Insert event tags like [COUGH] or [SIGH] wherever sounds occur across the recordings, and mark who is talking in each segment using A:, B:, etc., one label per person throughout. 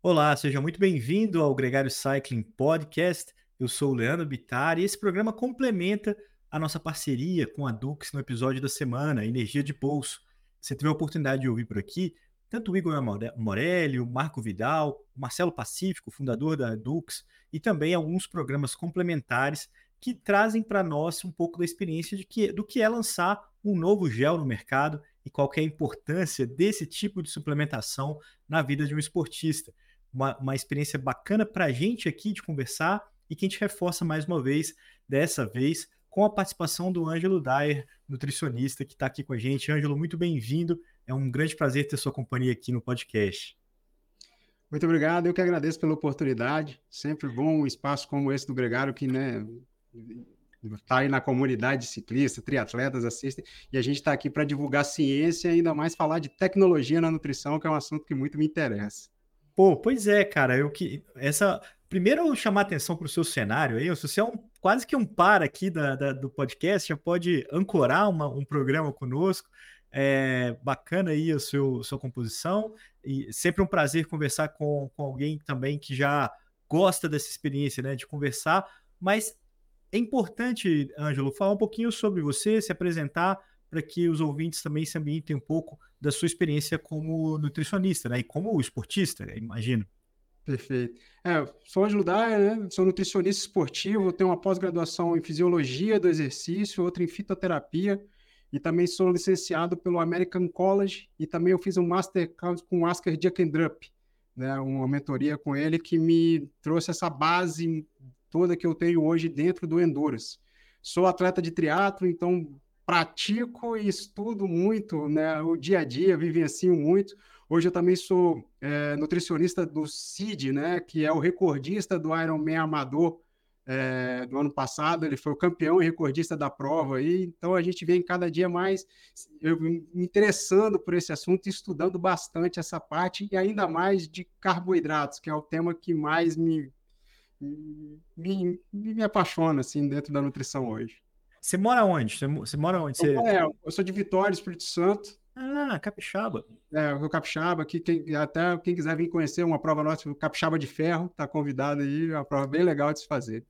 A: Olá, seja muito bem-vindo ao Gregário Cycling Podcast. Eu sou o Leandro Bittar e esse programa complementa a nossa parceria com a Dux no episódio da semana, Energia de Bolso. Você teve a oportunidade de ouvir por aqui tanto o Igor Morelli, o Marco Vidal, o Marcelo Pacífico, fundador da Dux, e também alguns programas complementares que trazem para nós um pouco da experiência de que, do que é lançar um novo gel no mercado e qual é a importância desse tipo de suplementação na vida de um esportista. Uma, uma experiência bacana para a gente aqui de conversar e que a gente reforça mais uma vez, dessa vez, com a participação do Ângelo Dyer, nutricionista, que está aqui com a gente. Ângelo, muito bem-vindo. É um grande prazer ter sua companhia aqui no podcast.
B: Muito obrigado, eu que agradeço pela oportunidade. Sempre bom um espaço como esse do Gregário, que né, está aí na comunidade ciclista, triatletas assistem, e a gente está aqui para divulgar ciência e ainda mais falar de tecnologia na nutrição, que é um assunto que muito me interessa.
A: Pô, pois é, cara, eu que essa primeiro chamar atenção para o seu cenário aí, se você é um, quase que um par aqui da, da, do podcast, já pode ancorar uma, um programa conosco. É bacana aí a seu, sua composição e sempre um prazer conversar com, com alguém também que já gosta dessa experiência, né, de conversar, mas é importante, Ângelo, falar um pouquinho sobre você, se apresentar para que os ouvintes também se ambientem um pouco da sua experiência como nutricionista, né? E como esportista, imagino.
B: Perfeito. É, sou Dyer, né? Sou nutricionista esportivo, tenho uma pós-graduação em fisiologia do exercício, outra em fitoterapia, e também sou licenciado pelo American College, e também eu fiz um Master com o Asker Drup, né? Uma mentoria com ele que me trouxe essa base toda que eu tenho hoje dentro do Endurance. Sou atleta de triatlo, então pratico e estudo muito, né? O dia a dia, vivencio muito. Hoje eu também sou é, nutricionista do CID, né? Que é o recordista do Ironman amador é, do ano passado. Ele foi o campeão e recordista da prova. Aí, então a gente vem cada dia mais eu, me interessando por esse assunto, estudando bastante essa parte e ainda mais de carboidratos, que é o tema que mais me me, me apaixona assim dentro da nutrição hoje.
A: Você mora onde? Você, você mora onde? Você...
B: É, eu sou de Vitória, Espírito Santo.
A: Ah, Capixaba.
B: É, o Capixaba, que quem, até quem quiser vir conhecer uma prova nossa, o Capixaba de Ferro, tá convidado aí, é uma prova bem legal de se fazer.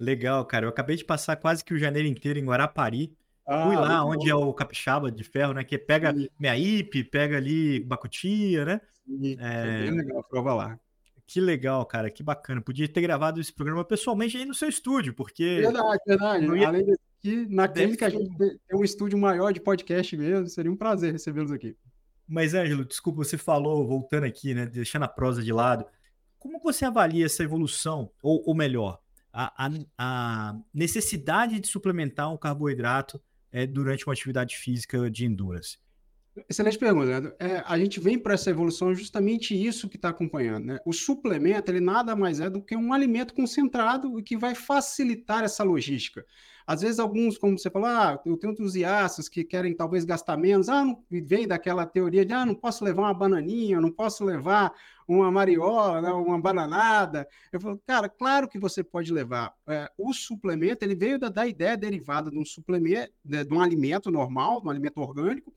A: Legal, cara. Eu acabei de passar quase que o janeiro inteiro em Guarapari. Ah, Fui lá onde é o Capixaba de Ferro, né? Que pega Sim. Meaípe, pega ali Bacutia, né?
B: Sim, é... é bem legal a prova lá.
A: Que legal, cara, que bacana. Podia ter gravado esse programa pessoalmente aí no seu estúdio, porque.
B: Verdade, verdade. Ia... Além de que na clínica a gente tem um estúdio maior de podcast mesmo, seria um prazer recebê-los aqui.
A: Mas, Ângelo, desculpa, você falou, voltando aqui, né, deixando a prosa de lado, como você avalia essa evolução, ou, ou melhor, a, a, a, necessidade de suplementar um carboidrato é, durante uma atividade física de endurance?
B: Excelente pergunta, Leandro. É, a gente vem para essa evolução justamente isso que está acompanhando. Né? O suplemento, ele nada mais é do que um alimento concentrado e que vai facilitar essa logística. Às vezes, alguns, como você falou, ah, eu tenho entusiastas que querem talvez gastar menos, ah, não, vem daquela teoria de, ah, não posso levar uma bananinha, não posso levar uma mariola, né, uma bananada. Eu falo, cara, claro que você pode levar. É, o suplemento, ele veio da, da ideia derivada de um suplemento, de, de um alimento normal, de um alimento orgânico,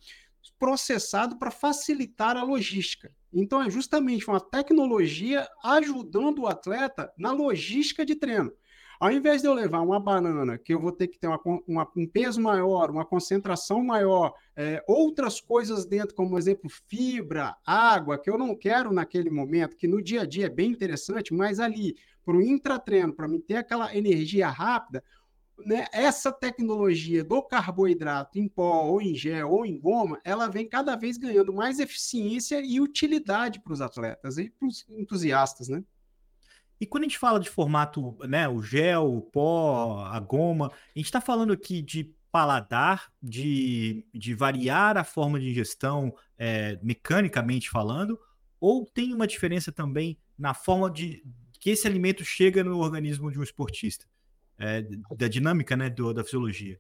B: processado para facilitar a logística. Então, é justamente uma tecnologia ajudando o atleta na logística de treino. Ao invés de eu levar uma banana, que eu vou ter que ter uma, uma, um peso maior, uma concentração maior, é, outras coisas dentro, como, por exemplo, fibra, água, que eu não quero naquele momento, que no dia a dia é bem interessante, mas ali, para o intratreino, para me ter aquela energia rápida, né, essa tecnologia do carboidrato em pó, ou em gel, ou em goma, ela vem cada vez ganhando mais eficiência e utilidade para os atletas e para os entusiastas, né?
A: E quando a gente fala de formato, né, o gel, o pó, a goma, a gente está falando aqui de paladar, de, de variar a forma de ingestão é, mecanicamente falando, ou tem uma diferença também na forma de que esse alimento chega no organismo de um esportista? É, da dinâmica né, do, da fisiologia.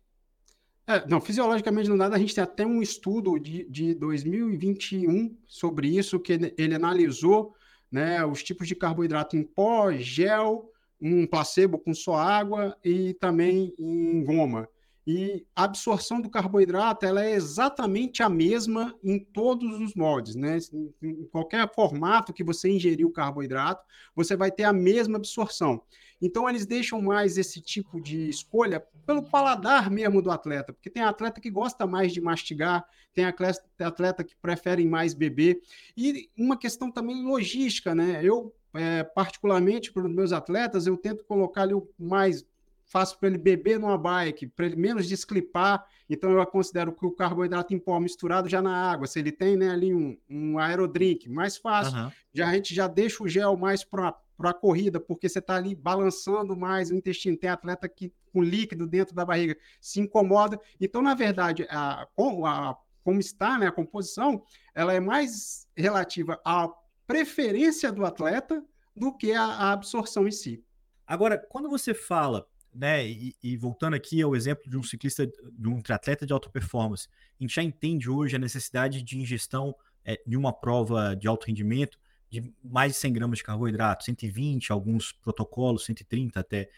B: É, não, fisiologicamente não nada, a gente tem até um estudo de, de 2021 sobre isso, que ele, ele analisou né, os tipos de carboidrato em pó, gel, um placebo com só água e também em goma. E a absorção do carboidrato ela é exatamente a mesma em todos os moldes, né? Em qualquer formato que você ingerir o carboidrato, você vai ter a mesma absorção. Então eles deixam mais esse tipo de escolha pelo paladar mesmo do atleta, porque tem atleta que gosta mais de mastigar, tem atleta, que prefere mais beber e uma questão também logística, né? Eu é, particularmente para os meus atletas, eu tento colocar ali o mais faço para ele beber numa bike, para ele menos desclipar. Então eu considero que o carboidrato em pó misturado já na água, se ele tem né, ali um, um aerodrink, mais fácil. Uhum. Já a gente já deixa o gel mais para a corrida, porque você está ali balançando mais o intestino. Tem atleta que com líquido dentro da barriga se incomoda. Então, na verdade, a, a como está né, a composição, ela é mais relativa à preferência do atleta do que a absorção em si.
A: Agora, quando você fala né, e, e, voltando aqui ao exemplo de um ciclista, de um triatleta de alta performance, a gente já entende hoje a necessidade de ingestão é, de uma prova de alto rendimento de mais de 100 gramas de carboidrato, 120, alguns protocolos, 130 até.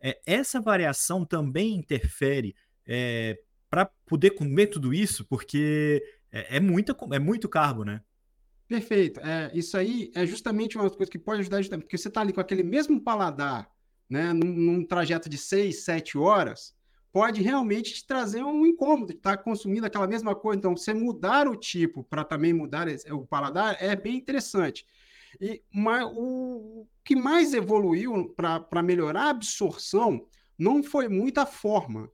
A: É, essa variação também interfere é, para poder comer tudo isso, porque é, é, muita, é muito carbo, né?
B: Perfeito. É, isso aí é justamente uma coisa que pode ajudar, porque você está ali com aquele mesmo paladar né, num, num trajeto de 6, 7 horas, pode realmente te trazer um incômodo estar tá consumindo aquela mesma coisa. Então, você mudar o tipo para também mudar o paladar é bem interessante. E mas, o que mais evoluiu para melhorar a absorção não foi muita forma,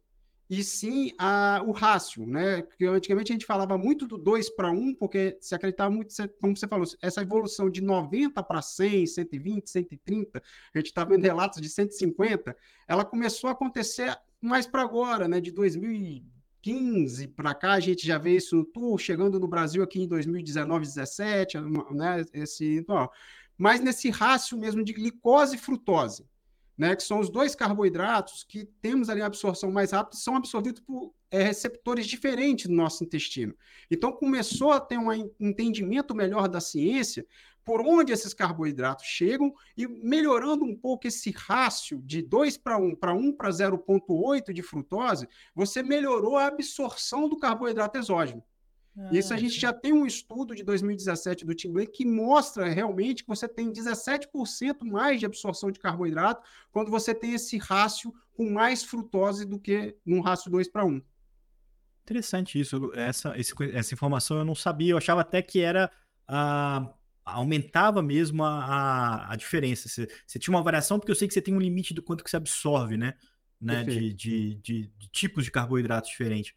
B: e sim a, o rácio, né? Porque antigamente a gente falava muito do 2 para 1, porque se acreditava muito, como você falou, essa evolução de 90 para 100, 120, 130, a gente está vendo relatos de 150, ela começou a acontecer mais para agora, né? De 2015 para cá, a gente já vê isso no tour, chegando no Brasil aqui em 2019, 17, né? Esse, então, mas nesse rácio mesmo de glicose e frutose né, que são os dois carboidratos que temos ali a absorção mais rápida, são absorvidos por é, receptores diferentes no nosso intestino. Então, começou a ter um entendimento melhor da ciência por onde esses carboidratos chegam e melhorando um pouco esse rácio de 2 para 1 para 1 para 0,8 de frutose, você melhorou a absorção do carboidrato exógeno. Ah, Isso a gente já tem um estudo de 2017 do Tim Blake que mostra realmente que você tem 17% mais de absorção de carboidrato quando você tem esse rácio com mais frutose do que num rácio 2 para 1.
A: Interessante isso. Essa, essa informação eu não sabia. Eu achava até que era. Uh, aumentava mesmo a, a, a diferença. Você, você, tinha uma variação, porque eu sei que você tem um limite do quanto que você absorve, né? né? De, de, de, de tipos de carboidratos diferentes.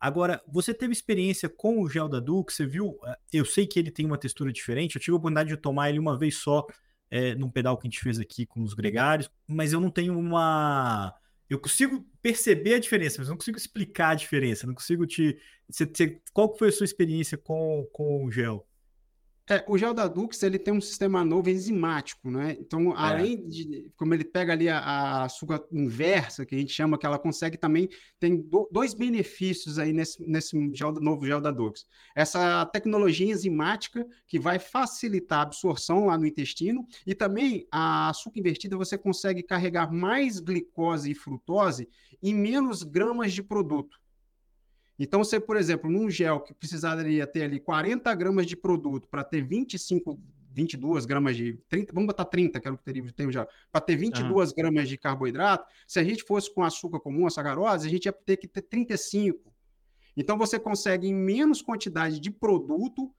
A: Agora, você teve experiência com o gel da Duke, você viu? Eh, eu sei que ele tem uma textura diferente, eu tive a oportunidade de tomar ele uma vez só é, num pedal que a gente fez aqui com os gregários, mas eu não tenho uma. Eu consigo perceber a diferença, mas não consigo explicar a diferença, não consigo te. Você, você... Qual foi a sua experiência com, com o gel?
B: É, o gel da Dux ele tem um sistema novo enzimático, né? Então, é. além de como ele pega ali a, a, açúcar inversa, que a gente chama, que ela consegue também, tem do, dois benefícios aí nesse, nesse gel, novo gel da Dux. Essa tecnologia enzimática que vai facilitar a absorção lá no intestino e também a açúcar invertida você consegue carregar mais glicose e frutose em menos gramas de produto. Então, você, por exemplo, num gel que precisaria ter ali 40 gramas de produto para ter 25, 22 gramas de. 30, vamos botar 30, que era o que teria, tem já. Para ter 22 uhum. gramas de carboidrato, se a gente fosse com açúcar comum, a sacarose, a gente ia ter que ter 35. Então, você consegue, em menos quantidade de produto,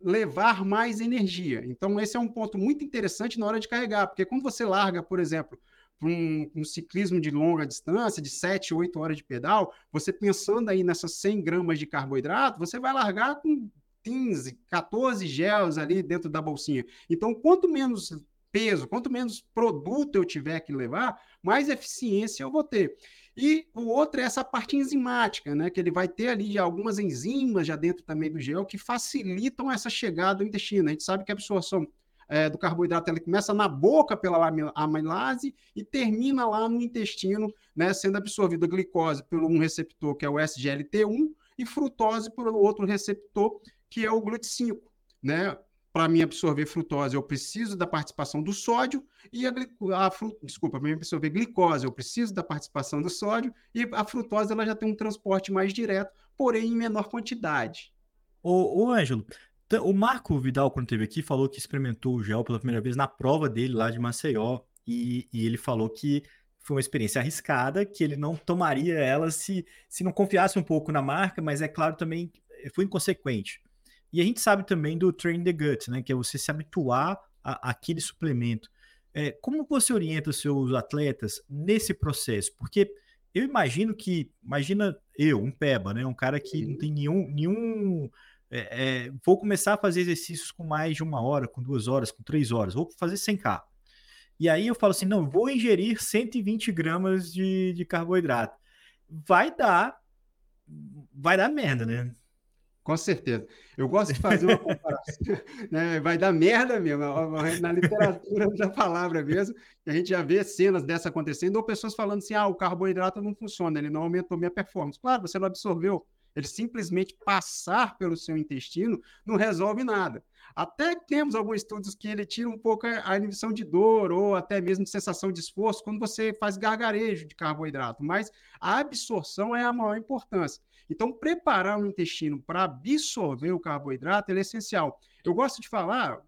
B: levar mais energia. Então, esse é um ponto muito interessante na hora de carregar, porque quando você larga, por exemplo, um, um, ciclismo de longa distância, de 7, 8 horas de pedal, você pensando aí nessas 100 gramas de carboidrato, você vai largar com 15, 14 gels ali dentro da bolsinha. Então, quanto menos peso, quanto menos produto eu tiver que levar, mais eficiência eu vou ter. E o outro é essa parte enzimática, né? Que ele vai ter ali algumas enzimas já dentro também do gel que facilitam essa chegada ao intestino. A gente sabe que a absorção é, do carboidrato ele começa na boca pela amilase e termina lá no intestino, né, sendo absorvida a glicose por um receptor que é o SGLT1 e frutose por outro receptor que é o GLUT5, né? para mim absorver frutose, eu preciso da participação do sódio e a, a desculpa, para mim absorver glicose, eu preciso da participação do sódio e a frutose ela já tem um transporte mais direto, porém em menor quantidade.
A: Ô, ô Ângelo, o Marco Vidal, quando esteve aqui, falou que experimentou o gel pela primeira vez na prova dele lá de Maceió e, e ele falou que foi uma experiência arriscada, que ele não tomaria ela se, se não confiasse um pouco na marca, mas é claro também foi inconsequente. E a gente sabe também do train the gut, né? Que é você se habituar a, aquele suplemento. É, como você orienta os seus atletas nesse processo? Porque eu imagino que, imagina eu, um peba, né? Um cara que não tem nenhum, nenhum é, é, vou começar a fazer exercícios com mais de uma hora, com duas horas, com três horas, vou fazer 100k. E aí eu falo assim, não, vou ingerir 120 gramas de, de carboidrato. Vai dar, vai dar merda, né?
B: Com certeza. Eu gosto de fazer uma [LAUGHS] comparação. né? Vai dar merda mesmo, na literatura da palavra mesmo. A gente já vê cenas dessa acontecendo, ou pessoas falando assim: ah, o carboidrato não funciona, ele não aumentou minha performance. Claro, você não absorveu. Ele simplesmente passar pelo seu intestino não resolve nada. Até temos alguns estudos que ele tira um pouco a inibição de dor ou até mesmo sensação de esforço quando você faz gargarejo de carboidrato, mas a absorção é a maior importância. Então, preparar o intestino para absorver o carboidrato é essencial. Eu gosto de falar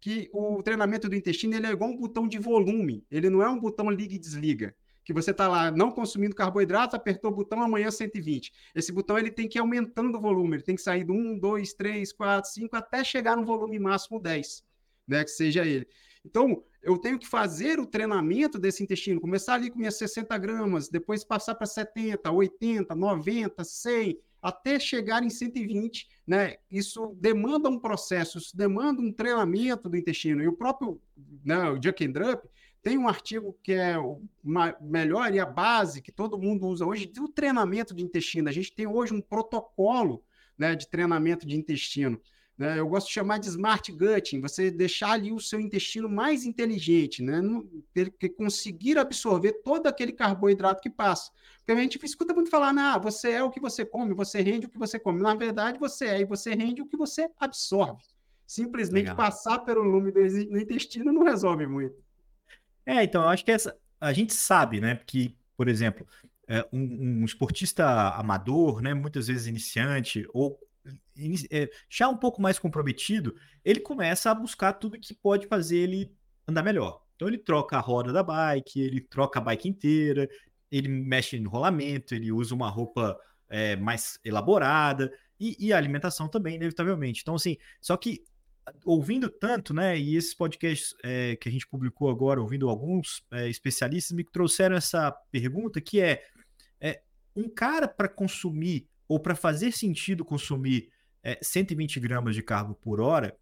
B: que o treinamento do intestino ele é igual um botão de volume, ele não é um botão liga e desliga que você está lá não consumindo carboidrato, apertou o botão, amanhã 120. Esse botão ele tem que ir aumentando o volume, ele tem que sair do 1, 2, 3, 4, 5, até chegar no volume máximo 10, né, que seja ele. Então, eu tenho que fazer o treinamento desse intestino, começar ali com minhas 60 gramas, depois passar para 70, 80, 90, 100, até chegar em 120, né? Isso demanda um processo, isso demanda um treinamento do intestino. E o próprio né, o Jack Drup, tem um artigo que é o melhor e a base que todo mundo usa hoje do treinamento de intestino. A gente tem hoje um protocolo né, de treinamento de intestino. Né? Eu gosto de chamar de smart gutting, você deixar ali o seu intestino mais inteligente, né? Ele conseguir absorver todo aquele carboidrato que passa. Porque a gente escuta muito falar, ah, você é o que você come, você rende o que você come. Na verdade, você é e você rende o que você absorve. Simplesmente Legal. passar pelo lume do intestino não resolve muito.
A: É, então, eu acho que essa, a gente sabe, né, que, por exemplo, é, um, um, esportista amador, né, muitas vezes iniciante, ou é, já um pouco mais comprometido, ele começa a buscar tudo que pode fazer ele andar melhor. Então ele troca a roda da bike, ele troca a bike inteira, ele mexe no rolamento, ele usa uma roupa é, mais elaborada e, e, a alimentação também, inevitavelmente. Então, assim, só que ouvindo tanto, né? E esses podcasts é, que a gente publicou agora, ouvindo alguns é, especialistas, me trouxeram essa pergunta que é, é um cara para consumir ou para fazer sentido consumir é, 120 gramas de carbo por hora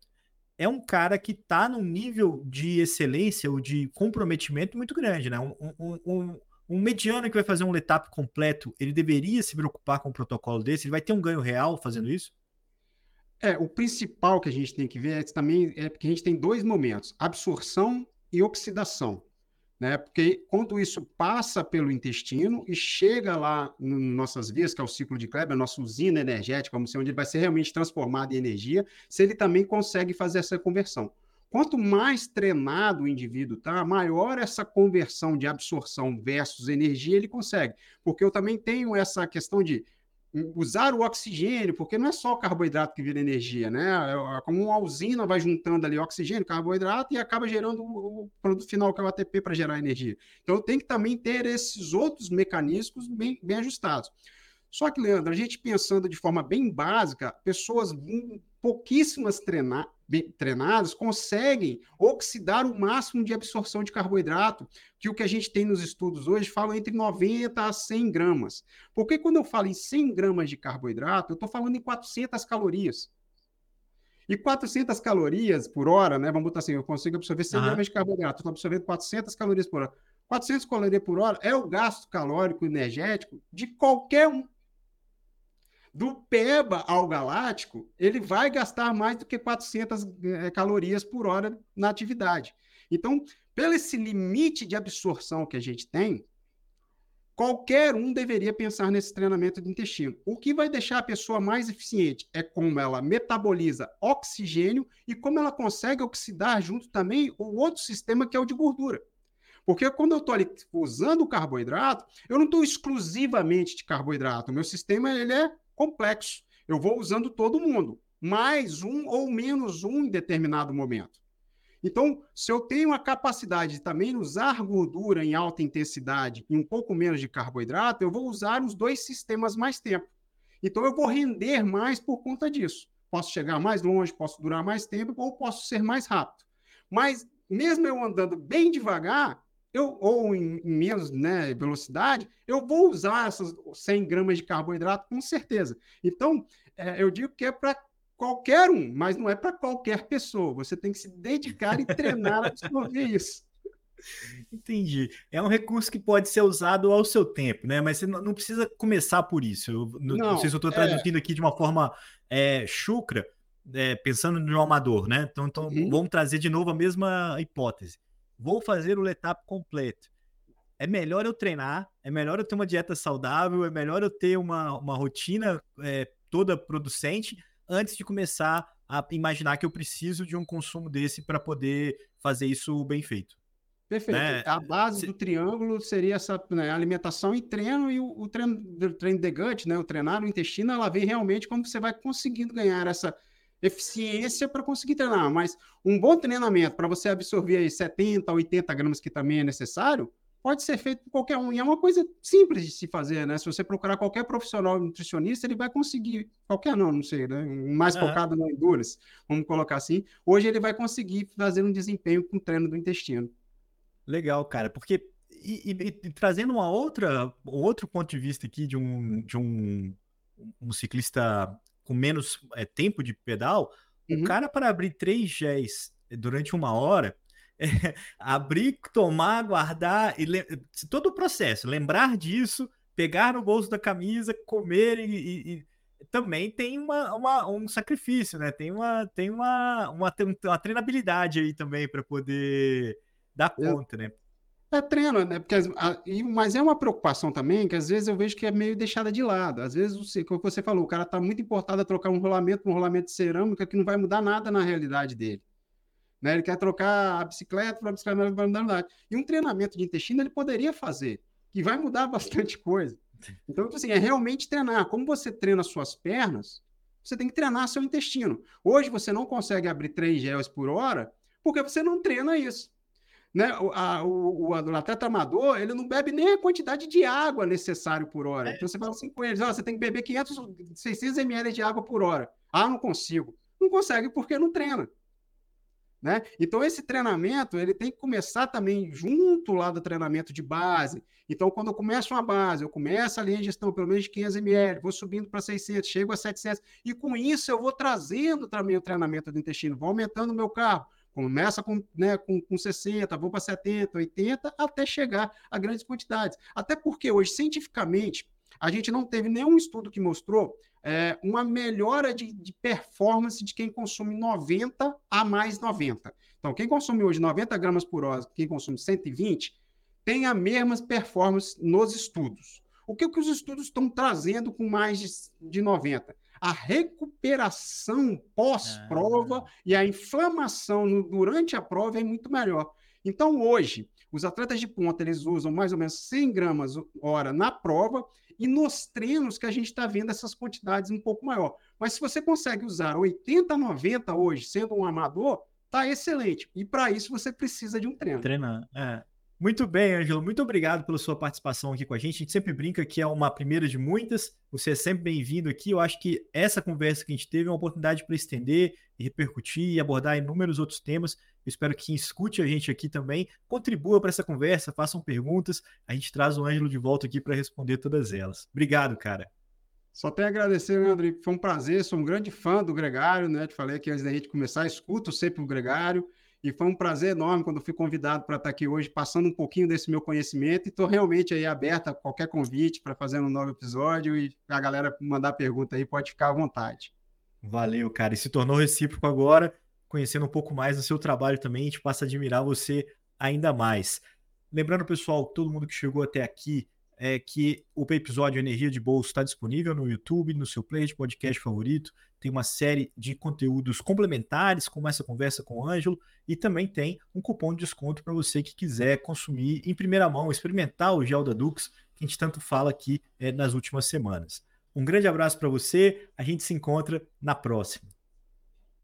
A: é um cara que está num nível de excelência ou de comprometimento muito grande, né? Um, um, um, um mediano que vai fazer um letap completo, ele deveria se preocupar com um protocolo desse? Ele vai ter um ganho real fazendo isso?
B: É, o principal que a gente tem que ver é também é porque a gente tem dois momentos: absorção e oxidação. Né? Porque quando isso passa pelo intestino e chega lá nas nossas vias, que é o ciclo de Kleber, a nossa usina energética, vamos dizer, onde ele vai ser realmente transformado em energia, se ele também consegue fazer essa conversão. Quanto mais treinado o indivíduo tá, maior essa conversão de absorção versus energia ele consegue. Porque eu também tenho essa questão de usar o oxigênio, porque não é só o carboidrato que vira energia, né? É, é como uma usina vai juntando ali oxigênio, carboidrato e acaba gerando o produto final, que é o ATP, para gerar energia. Então tem que também ter esses outros mecanismos bem, bem ajustados. Só que, Leandro, a gente pensando de forma bem básica, pessoas pouquíssimas treinar, treinadas conseguem oxidar o máximo de absorção de carboidrato, que o que a gente tem nos estudos hoje fala entre 90 a 100 gramas. Porque quando eu falo em 100 gramas de carboidrato, eu estou falando em 400 calorias. E 400 calorias por hora, né? Vamos botar assim, eu consigo absorver 100 uhum. gramas de carboidrato, estou absorvendo 400 calorias por hora. 400 calorias por hora é o gasto calórico energético de qualquer um do PEBA ao galáctico, ele vai gastar mais do que 400 é, eh, calorias por hora na atividade. Então, pelo esse limite de absorção que a gente tem, Qualquer um deveria pensar nesse treinamento de intestino. O que vai deixar a pessoa mais eficiente é como ela metaboliza oxigênio e como ela consegue oxidar junto também o outro sistema que é o de gordura. Porque quando eu estou usando o carboidrato, eu não estou exclusivamente de carboidrato. O meu sistema ele é complexo. Eu vou usando todo mundo, mais um ou menos um em determinado momento. Então, se eu tenho a capacidade de também usar gordura em alta intensidade e um pouco menos de carboidrato, eu vou usar os dois sistemas mais tempo. Então, eu vou render mais por conta disso. Posso chegar mais longe, posso durar mais tempo ou posso ser mais rápido. Mas, mesmo eu andando bem devagar, eu, ou em, em menos né, velocidade, eu vou usar essas 100 gramas de carboidrato com certeza. Então, é, eu digo que é para qualquer um, mas não é para qualquer pessoa. Você tem que se dedicar e treinar a absorver isso.
A: Entendi. É um recurso que pode ser usado ao seu tempo, né? Mas você não precisa começar por isso. Eu, não, não, sei se eu estou é. traduzindo é... aqui de uma forma é, chucra, é, pensando no amador, né? Então, então uhum. vamos trazer de novo a mesma hipótese. Vou fazer o letap completo. É melhor eu treinar, é melhor eu ter uma dieta saudável, é melhor eu ter uma, uma rotina é, toda producente antes de começar a imaginar que eu preciso de um consumo desse para poder fazer isso bem feito.
B: Perfeito. Né? A base Se... do triângulo seria essa né, alimentação e treino, e o, o treino, o treino de gut, né, o treinar no intestino, ela vem realmente como você vai conseguindo ganhar essa eficiência para conseguir treinar. Mas um bom treinamento para você absorver aí 70, 80 gramas que também é necessário, pode ser feito por qualquer um. E é uma coisa simples de se fazer, né? Se você procurar qualquer profissional nutricionista, ele vai conseguir, qualquer não, não sei, né? Mais focado no endurance, vamos colocar assim. Hoje ele vai conseguir fazer um desempenho com o treino do intestino.
A: Legal, cara, porque e, e, e, trazendo uma outra, outro ponto de vista aqui de um, de um, um ciclista com menos é, tempo de pedal, uhum. o cara para abrir três géis durante uma hora, é, [LAUGHS] abrir, tomar, guardar e todo o processo, lembrar disso, pegar no bolso da camisa, comer e, e, e também tem uma, uma, um sacrifício, né? Tem uma tem uma, uma, uma treinabilidade aí também para poder dar conta, né?
B: É treino, né? Porque, mas é uma preocupação também que às vezes eu vejo que é meio deixada de lado. Às vezes, você, como você falou, o cara está muito importado a trocar um rolamento um rolamento de cerâmica que não vai mudar nada na realidade dele. Né? Ele quer trocar a bicicleta para a bicicleta não vai mudar nada. E um treinamento de intestino ele poderia fazer, que vai mudar [LAUGHS] bastante coisa. Então, tipo assim, é realmente treinar. Como você treina suas pernas, você tem que treinar seu intestino. Hoje você não consegue abrir 3 gels por hora porque você não treina isso. Né? O, a, o, o, atleta amador, ele não bebe nem a quantidade de água necessário por hora. É. Então você fala assim com eles, você tem que beber 500, 600 ml de água por hora. Ah, não consigo. Não consegue porque não treina. Né? Então esse treinamento ele tem que começar também junto lá do treinamento de base. Então quando eu começo uma base, eu começo a linha de gestão pelo menos de 500 ml, vou subindo para 600, chego a 700 e com isso eu vou trazendo também o treinamento do intestino, vou aumentando o meu carro. Começa com, né, com, com 60, vou para 70, 80, até chegar a grandes quantidades. Até porque hoje, cientificamente, a gente não teve nenhum estudo que mostrou é, uma melhora de, de, performance de quem consome 90 a mais 90. Então, quem consome hoje 90 gramas por hora, quem consome 120, tem a mesma performance nos estudos. O que, que os estudos estão trazendo com mais de, de 90? A recuperação pós-prova ah. e a inflamação no, durante a prova é muito melhor. Então, hoje, os atletas de ponta, eles usam mais ou menos 100 gramas hora na prova e nos treinos que a gente está vendo essas quantidades um pouco maior. Mas se você consegue usar 80, 90 hoje, sendo um amador, tá excelente. E para isso você precisa de um treino.
A: Treinar, é. Muito bem, Ângelo. Muito obrigado pela sua participação aqui com a gente. A gente sempre brinca que é uma primeira de muitas. Você é sempre bem-vindo aqui. Eu acho que essa conversa que a gente teve é uma oportunidade para estender e repercutir e abordar inúmeros outros temas. Eu espero que quem escute a gente aqui também contribua para essa conversa, façam perguntas. A gente traz o Ângelo de volta aqui para responder todas elas. Obrigado, cara.
B: Só tenho a agradecer, Leandro. Foi um prazer. Sou um grande fã do Gregário, né? Te falei aqui antes da gente começar. Escuto sempre o Gregário. E foi um prazer enorme quando fui convidado para estar aqui hoje, passando um pouquinho desse meu conhecimento. E estou realmente aí aberto a qualquer convite para fazer um novo episódio. E a galera mandar pergunta aí, pode ficar à vontade.
A: Valeu, cara. E se tornou recíproco agora, conhecendo um pouco mais do seu trabalho também, a gente passa a admirar você ainda mais. Lembrando, pessoal, todo mundo que chegou até aqui, é que o episódio Energia de Bolso está disponível no YouTube, no seu player de podcast favorito. Tem uma série de conteúdos complementares, como essa conversa com o Ângelo, e também tem um cupom de desconto para você que quiser consumir em primeira mão, experimentar o gel da Dux, que a gente tanto fala aqui é, nas últimas semanas. Um grande abraço para você, a gente se encontra na próxima.